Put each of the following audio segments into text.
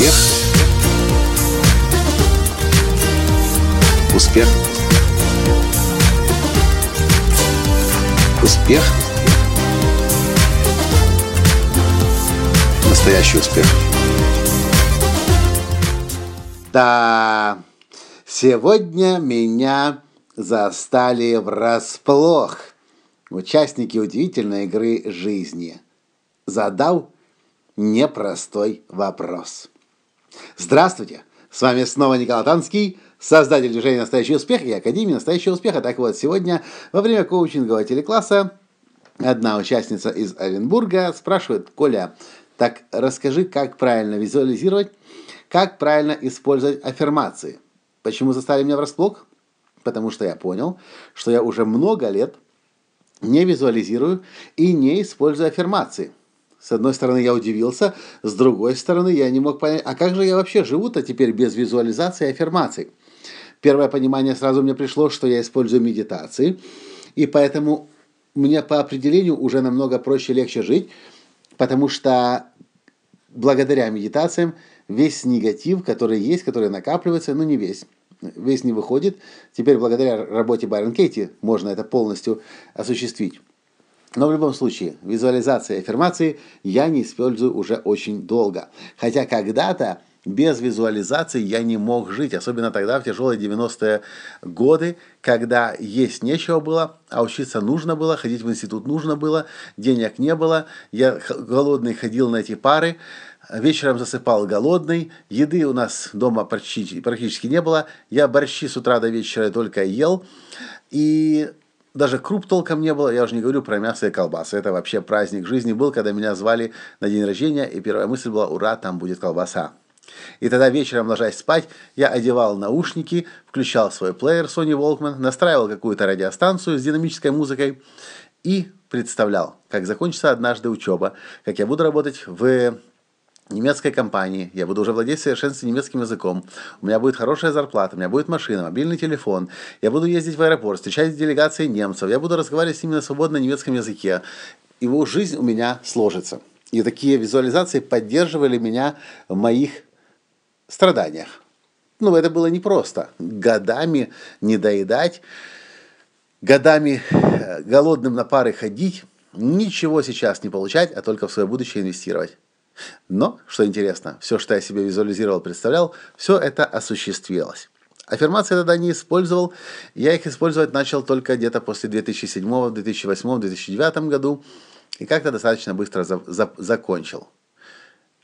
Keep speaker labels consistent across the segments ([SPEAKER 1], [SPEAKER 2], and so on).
[SPEAKER 1] Успех. Успех. Успех. Настоящий успех.
[SPEAKER 2] Да, сегодня меня застали врасплох. Участники удивительной игры жизни. Задал непростой вопрос. Здравствуйте! С вами снова Николай Танский, создатель движения «Настоящий успех» и Академии «Настоящего успеха». Так вот, сегодня во время коучингового телекласса одна участница из Оренбурга спрашивает, Коля, так расскажи, как правильно визуализировать, как правильно использовать аффирмации. Почему застали меня врасплох? Потому что я понял, что я уже много лет не визуализирую и не использую аффирмации – с одной стороны, я удивился, с другой стороны, я не мог понять, а как же я вообще живу-то теперь без визуализации и аффирмаций? Первое понимание сразу мне пришло, что я использую медитации, и поэтому мне по определению уже намного проще, легче жить, потому что благодаря медитациям весь негатив, который есть, который накапливается, ну не весь, весь не выходит. Теперь благодаря работе Байрон Кейти можно это полностью осуществить. Но в любом случае, визуализация и аффирмации я не использую уже очень долго. Хотя когда-то без визуализации я не мог жить, особенно тогда, в тяжелые 90-е годы, когда есть нечего было, а учиться нужно было, ходить в институт нужно было, денег не было, я голодный ходил на эти пары, вечером засыпал голодный, еды у нас дома практически, практически не было, я борщи с утра до вечера только ел, и даже круп толком не было, я уже не говорю про мясо и колбасы. Это вообще праздник жизни был, когда меня звали на день рождения, и первая мысль была, ура, там будет колбаса. И тогда вечером, ложась спать, я одевал наушники, включал свой плеер Sony Walkman, настраивал какую-то радиостанцию с динамической музыкой и представлял, как закончится однажды учеба, как я буду работать в немецкой компании, я буду уже владеть совершенством немецким языком, у меня будет хорошая зарплата, у меня будет машина, мобильный телефон, я буду ездить в аэропорт, встречать делегации немцев, я буду разговаривать с ними на свободном немецком языке. Его жизнь у меня сложится. И такие визуализации поддерживали меня в моих страданиях. Ну, это было непросто. Годами не доедать, годами э, голодным на пары ходить, ничего сейчас не получать, а только в свое будущее инвестировать. Но, что интересно, все, что я себе визуализировал, представлял, все это осуществилось. Аффирмации я тогда не использовал, я их использовать начал только где-то после 2007, 2008, 2009 году, и как-то достаточно быстро за, за, закончил.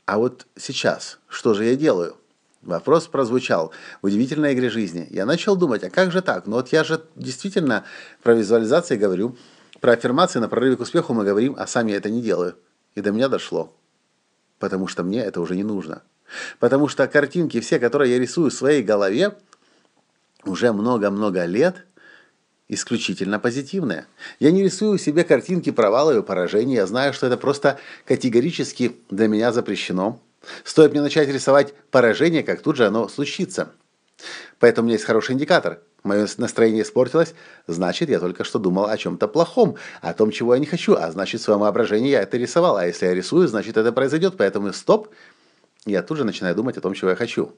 [SPEAKER 2] А вот сейчас, что же я делаю? Вопрос прозвучал в удивительной игре жизни. Я начал думать, а как же так? Ну вот я же действительно про визуализации говорю, про аффирмации на прорыве к успеху мы говорим, а сами я это не делаю. И до меня дошло потому что мне это уже не нужно. Потому что картинки все, которые я рисую в своей голове, уже много-много лет исключительно позитивные. Я не рисую себе картинки провала и поражений, я знаю, что это просто категорически для меня запрещено. Стоит мне начать рисовать поражение, как тут же оно случится. Поэтому у меня есть хороший индикатор – мое настроение испортилось, значит, я только что думал о чем-то плохом, о том, чего я не хочу, а значит, в своем воображении я это рисовал. А если я рисую, значит, это произойдет, поэтому стоп, я тут же начинаю думать о том, чего я хочу.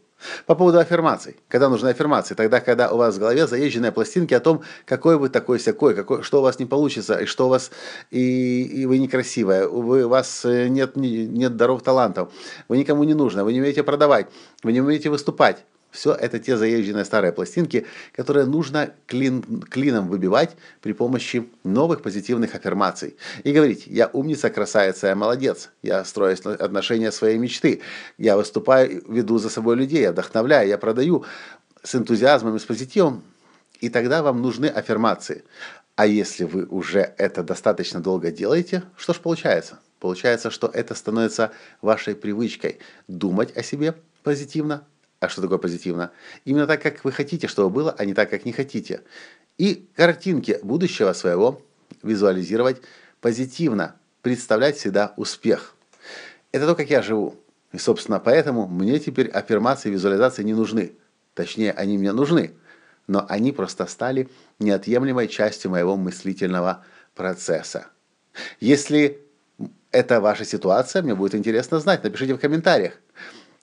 [SPEAKER 2] По поводу аффирмаций. Когда нужны аффирмации? Тогда, когда у вас в голове заезженные пластинки о том, какой вы такой всякой, какой, что у вас не получится, и что у вас, и, и вы некрасивая, вы, у вас э, нет, нет даров талантов, вы никому не нужны, вы не умеете продавать, вы не умеете выступать. Все это те заезженные старые пластинки, которые нужно клин, клином выбивать при помощи новых позитивных аффирмаций. И говорить, я умница, красавица, я молодец, я строю отношения своей мечты, я выступаю, веду за собой людей, я вдохновляю, я продаю с энтузиазмом и с позитивом. И тогда вам нужны аффирмации. А если вы уже это достаточно долго делаете, что ж получается? Получается, что это становится вашей привычкой думать о себе позитивно, а что такое позитивно? Именно так, как вы хотите, чтобы было, а не так, как не хотите. И картинки будущего своего визуализировать позитивно, представлять всегда успех. Это то, как я живу. И, собственно, поэтому мне теперь аффирмации и визуализации не нужны. Точнее, они мне нужны, но они просто стали неотъемлемой частью моего мыслительного процесса. Если это ваша ситуация, мне будет интересно знать, напишите в комментариях.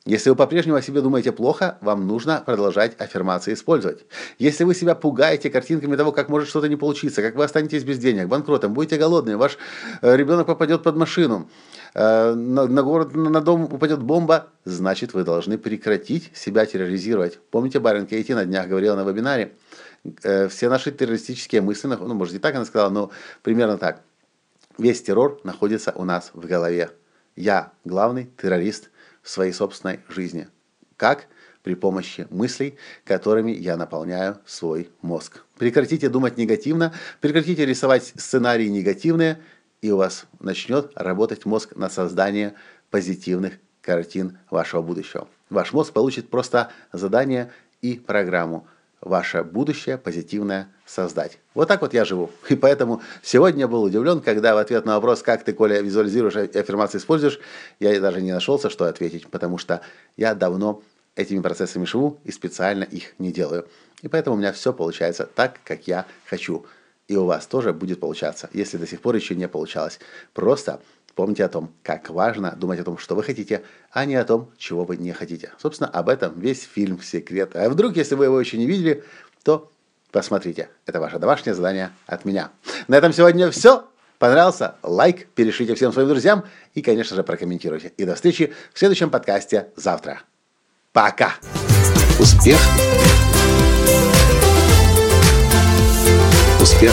[SPEAKER 2] Если вы по-прежнему о себе думаете плохо, вам нужно продолжать аффирмации использовать. Если вы себя пугаете картинками того, как может что-то не получиться, как вы останетесь без денег, банкротом, будете голодны, ваш э, ребенок попадет под машину, э, на, на город, на дом упадет бомба, значит вы должны прекратить себя терроризировать. Помните, Барин Кейти на днях говорила на вебинаре, э, все наши террористические мысли, ну, может, не так она сказала, но примерно так. Весь террор находится у нас в голове. Я главный террорист – в своей собственной жизни. Как? При помощи мыслей, которыми я наполняю свой мозг. Прекратите думать негативно, прекратите рисовать сценарии негативные, и у вас начнет работать мозг на создание позитивных картин вашего будущего. Ваш мозг получит просто задание и программу ваше будущее позитивное создать. Вот так вот я живу. И поэтому сегодня был удивлен, когда в ответ на вопрос, как ты, Коля, визуализируешь и аффирмации используешь, я даже не нашелся, что ответить, потому что я давно этими процессами живу и специально их не делаю. И поэтому у меня все получается так, как я хочу. И у вас тоже будет получаться, если до сих пор еще не получалось. Просто Помните о том, как важно думать о том, что вы хотите, а не о том, чего вы не хотите. Собственно, об этом весь фильм «Секрет». А вдруг, если вы его еще не видели, то посмотрите. Это ваше домашнее задание от меня. На этом сегодня все. Понравился? Лайк, перешлите всем своим друзьям и, конечно же, прокомментируйте. И до встречи в следующем подкасте завтра. Пока!
[SPEAKER 1] Успех! Успех!